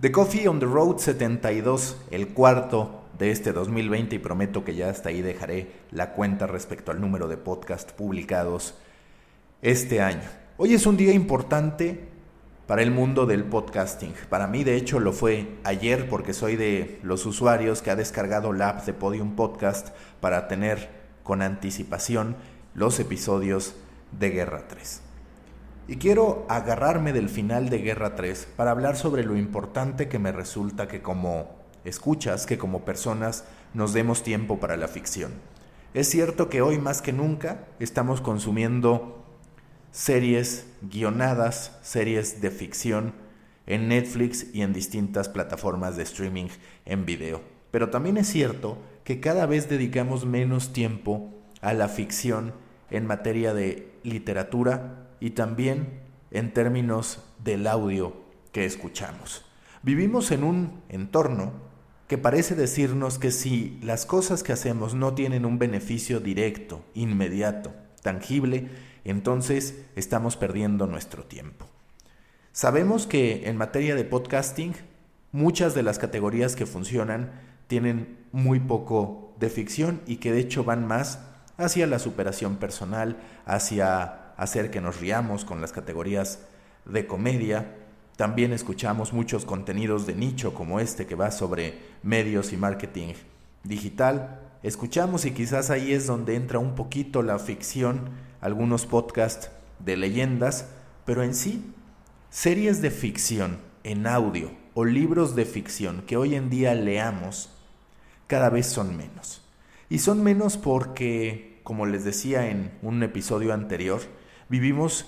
The Coffee on the Road 72, el cuarto de este 2020 y prometo que ya hasta ahí dejaré la cuenta respecto al número de podcasts publicados este año. Hoy es un día importante para el mundo del podcasting. Para mí de hecho lo fue ayer porque soy de los usuarios que ha descargado la app de Podium Podcast para tener con anticipación los episodios de Guerra 3. Y quiero agarrarme del final de Guerra 3 para hablar sobre lo importante que me resulta que como escuchas, que como personas nos demos tiempo para la ficción. Es cierto que hoy más que nunca estamos consumiendo series guionadas, series de ficción en Netflix y en distintas plataformas de streaming en video. Pero también es cierto que cada vez dedicamos menos tiempo a la ficción en materia de literatura, y también en términos del audio que escuchamos. Vivimos en un entorno que parece decirnos que si las cosas que hacemos no tienen un beneficio directo, inmediato, tangible, entonces estamos perdiendo nuestro tiempo. Sabemos que en materia de podcasting, muchas de las categorías que funcionan tienen muy poco de ficción y que de hecho van más hacia la superación personal, hacia hacer que nos riamos con las categorías de comedia. También escuchamos muchos contenidos de nicho como este que va sobre medios y marketing digital. Escuchamos y quizás ahí es donde entra un poquito la ficción, algunos podcasts de leyendas, pero en sí, series de ficción en audio o libros de ficción que hoy en día leamos, cada vez son menos. Y son menos porque, como les decía en un episodio anterior, vivimos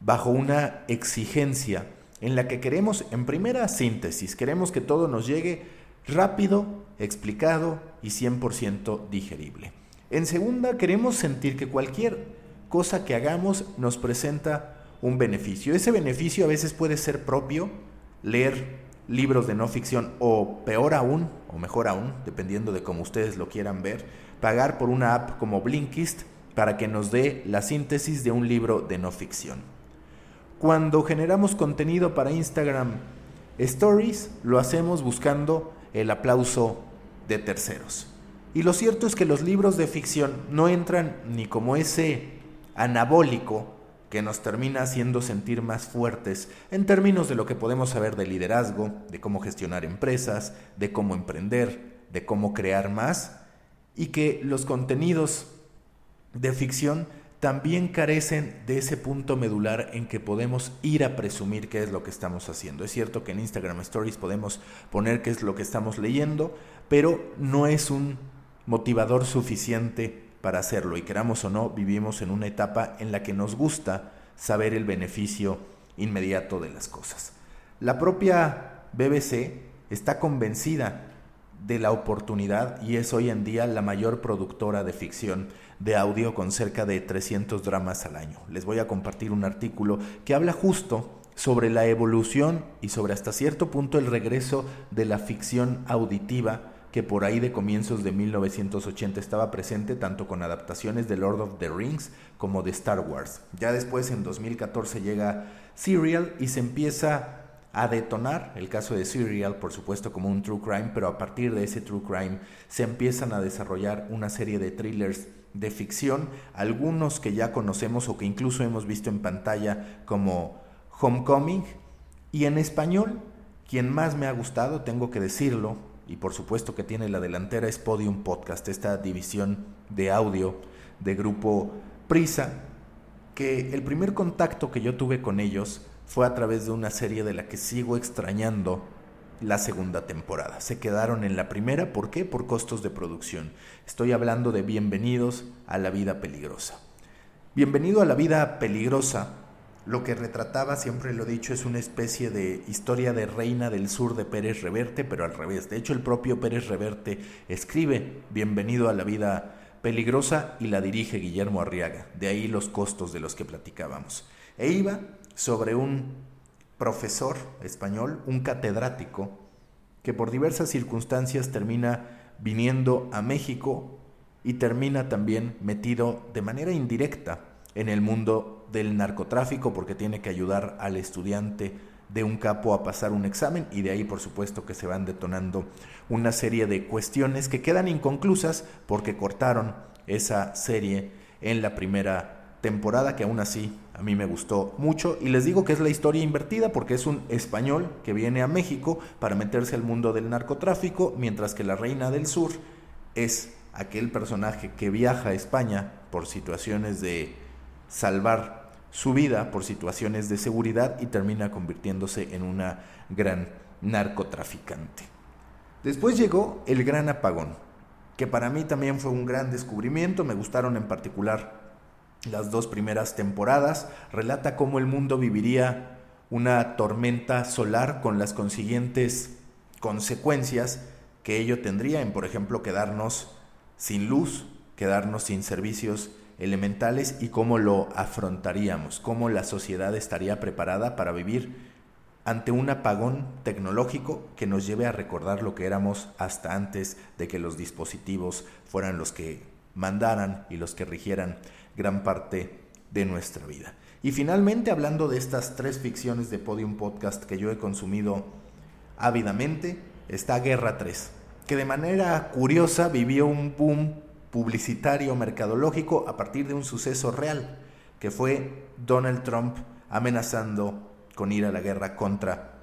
bajo una exigencia en la que queremos, en primera síntesis, queremos que todo nos llegue rápido, explicado y 100% digerible. En segunda, queremos sentir que cualquier cosa que hagamos nos presenta un beneficio. Ese beneficio a veces puede ser propio, leer libros de no ficción o peor aún, o mejor aún, dependiendo de cómo ustedes lo quieran ver, pagar por una app como Blinkist para que nos dé la síntesis de un libro de no ficción. Cuando generamos contenido para Instagram Stories, lo hacemos buscando el aplauso de terceros. Y lo cierto es que los libros de ficción no entran ni como ese anabólico que nos termina haciendo sentir más fuertes en términos de lo que podemos saber de liderazgo, de cómo gestionar empresas, de cómo emprender, de cómo crear más, y que los contenidos de ficción también carecen de ese punto medular en que podemos ir a presumir qué es lo que estamos haciendo. Es cierto que en Instagram Stories podemos poner qué es lo que estamos leyendo, pero no es un motivador suficiente para hacerlo. Y queramos o no, vivimos en una etapa en la que nos gusta saber el beneficio inmediato de las cosas. La propia BBC está convencida de la oportunidad y es hoy en día la mayor productora de ficción de audio con cerca de 300 dramas al año. Les voy a compartir un artículo que habla justo sobre la evolución y sobre hasta cierto punto el regreso de la ficción auditiva que por ahí de comienzos de 1980 estaba presente tanto con adaptaciones de Lord of the Rings como de Star Wars. Ya después en 2014 llega Serial y se empieza a detonar el caso de Serial, por supuesto, como un true crime, pero a partir de ese true crime se empiezan a desarrollar una serie de thrillers de ficción, algunos que ya conocemos o que incluso hemos visto en pantalla como Homecoming, y en español, quien más me ha gustado, tengo que decirlo, y por supuesto que tiene la delantera es Podium Podcast, esta división de audio de grupo Prisa, que el primer contacto que yo tuve con ellos fue a través de una serie de la que sigo extrañando la segunda temporada. Se quedaron en la primera, ¿por qué? Por costos de producción. Estoy hablando de Bienvenidos a la vida peligrosa. Bienvenido a la vida peligrosa. Lo que retrataba, siempre lo he dicho, es una especie de historia de reina del sur de Pérez Reverte, pero al revés. De hecho, el propio Pérez Reverte escribe Bienvenido a la vida peligrosa y la dirige Guillermo Arriaga. De ahí los costos de los que platicábamos. E iba sobre un profesor español, un catedrático, que por diversas circunstancias termina viniendo a México y termina también metido de manera indirecta en el mundo del narcotráfico porque tiene que ayudar al estudiante de un capo a pasar un examen y de ahí por supuesto que se van detonando una serie de cuestiones que quedan inconclusas porque cortaron esa serie en la primera temporada que aún así a mí me gustó mucho y les digo que es la historia invertida porque es un español que viene a México para meterse al mundo del narcotráfico mientras que la reina del sur es aquel personaje que viaja a España por situaciones de salvar su vida por situaciones de seguridad y termina convirtiéndose en una gran narcotraficante. Después llegó el gran apagón, que para mí también fue un gran descubrimiento, me gustaron en particular las dos primeras temporadas, relata cómo el mundo viviría una tormenta solar con las consiguientes consecuencias que ello tendría en, por ejemplo, quedarnos sin luz, quedarnos sin servicios elementales y cómo lo afrontaríamos, cómo la sociedad estaría preparada para vivir ante un apagón tecnológico que nos lleve a recordar lo que éramos hasta antes de que los dispositivos fueran los que mandaran y los que rigieran gran parte de nuestra vida. Y finalmente, hablando de estas tres ficciones de Podium Podcast que yo he consumido ávidamente, está Guerra 3, que de manera curiosa vivió un boom publicitario mercadológico a partir de un suceso real, que fue Donald Trump amenazando con ir a la guerra contra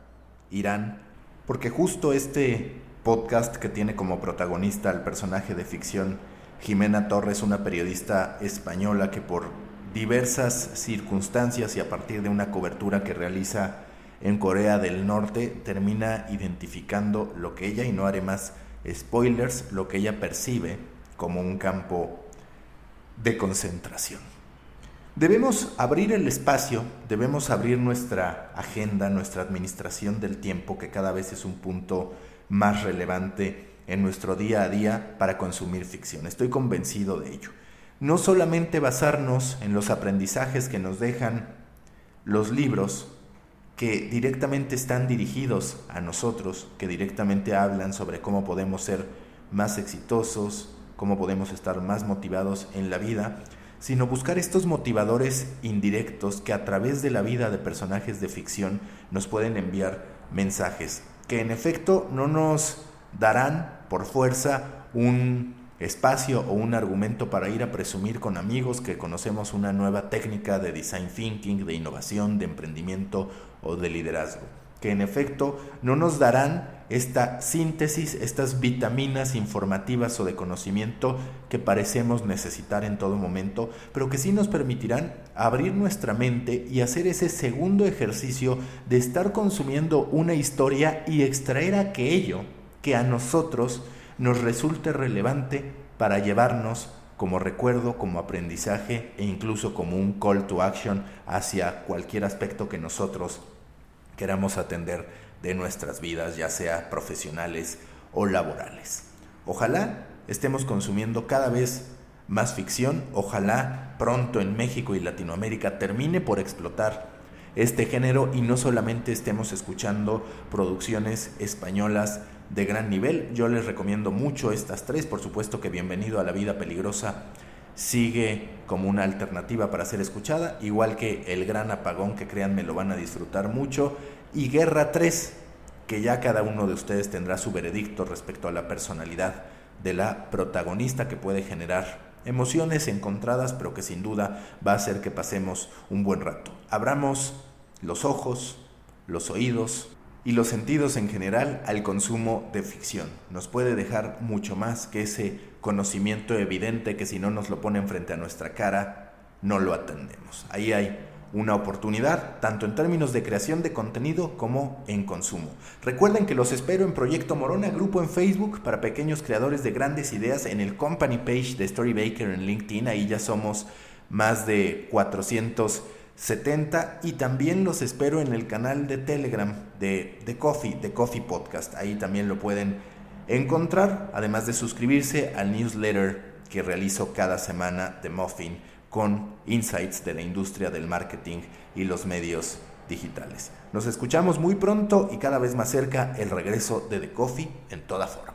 Irán, porque justo este podcast que tiene como protagonista al personaje de ficción Jimena Torres, una periodista española que por diversas circunstancias y a partir de una cobertura que realiza en Corea del Norte, termina identificando lo que ella, y no haré más spoilers, lo que ella percibe como un campo de concentración. Debemos abrir el espacio, debemos abrir nuestra agenda, nuestra administración del tiempo, que cada vez es un punto más relevante en nuestro día a día para consumir ficción. Estoy convencido de ello. No solamente basarnos en los aprendizajes que nos dejan los libros que directamente están dirigidos a nosotros, que directamente hablan sobre cómo podemos ser más exitosos, cómo podemos estar más motivados en la vida, sino buscar estos motivadores indirectos que a través de la vida de personajes de ficción nos pueden enviar mensajes, que en efecto no nos darán por fuerza un espacio o un argumento para ir a presumir con amigos que conocemos una nueva técnica de design thinking, de innovación, de emprendimiento o de liderazgo que en efecto no nos darán esta síntesis, estas vitaminas informativas o de conocimiento que parecemos necesitar en todo momento, pero que sí nos permitirán abrir nuestra mente y hacer ese segundo ejercicio de estar consumiendo una historia y extraer aquello que a nosotros nos resulte relevante para llevarnos como recuerdo, como aprendizaje e incluso como un call to action hacia cualquier aspecto que nosotros queramos atender de nuestras vidas, ya sea profesionales o laborales. Ojalá estemos consumiendo cada vez más ficción, ojalá pronto en México y Latinoamérica termine por explotar este género y no solamente estemos escuchando producciones españolas de gran nivel. Yo les recomiendo mucho estas tres, por supuesto que Bienvenido a la Vida Peligrosa sigue como una alternativa para ser escuchada, igual que El Gran Apagón, que créanme lo van a disfrutar mucho, y Guerra 3, que ya cada uno de ustedes tendrá su veredicto respecto a la personalidad de la protagonista que puede generar emociones encontradas, pero que sin duda va a hacer que pasemos un buen rato. Abramos los ojos, los oídos, y los sentidos en general al consumo de ficción. Nos puede dejar mucho más que ese conocimiento evidente que si no nos lo ponen frente a nuestra cara, no lo atendemos. Ahí hay una oportunidad, tanto en términos de creación de contenido como en consumo. Recuerden que los espero en Proyecto Morona, grupo en Facebook para pequeños creadores de grandes ideas en el company page de Storybaker en LinkedIn. Ahí ya somos más de 400 70 y también los espero en el canal de Telegram de, de Coffee, de Coffee Podcast. Ahí también lo pueden encontrar, además de suscribirse al newsletter que realizo cada semana de Muffin con insights de la industria del marketing y los medios digitales. Nos escuchamos muy pronto y cada vez más cerca el regreso de The Coffee en toda forma.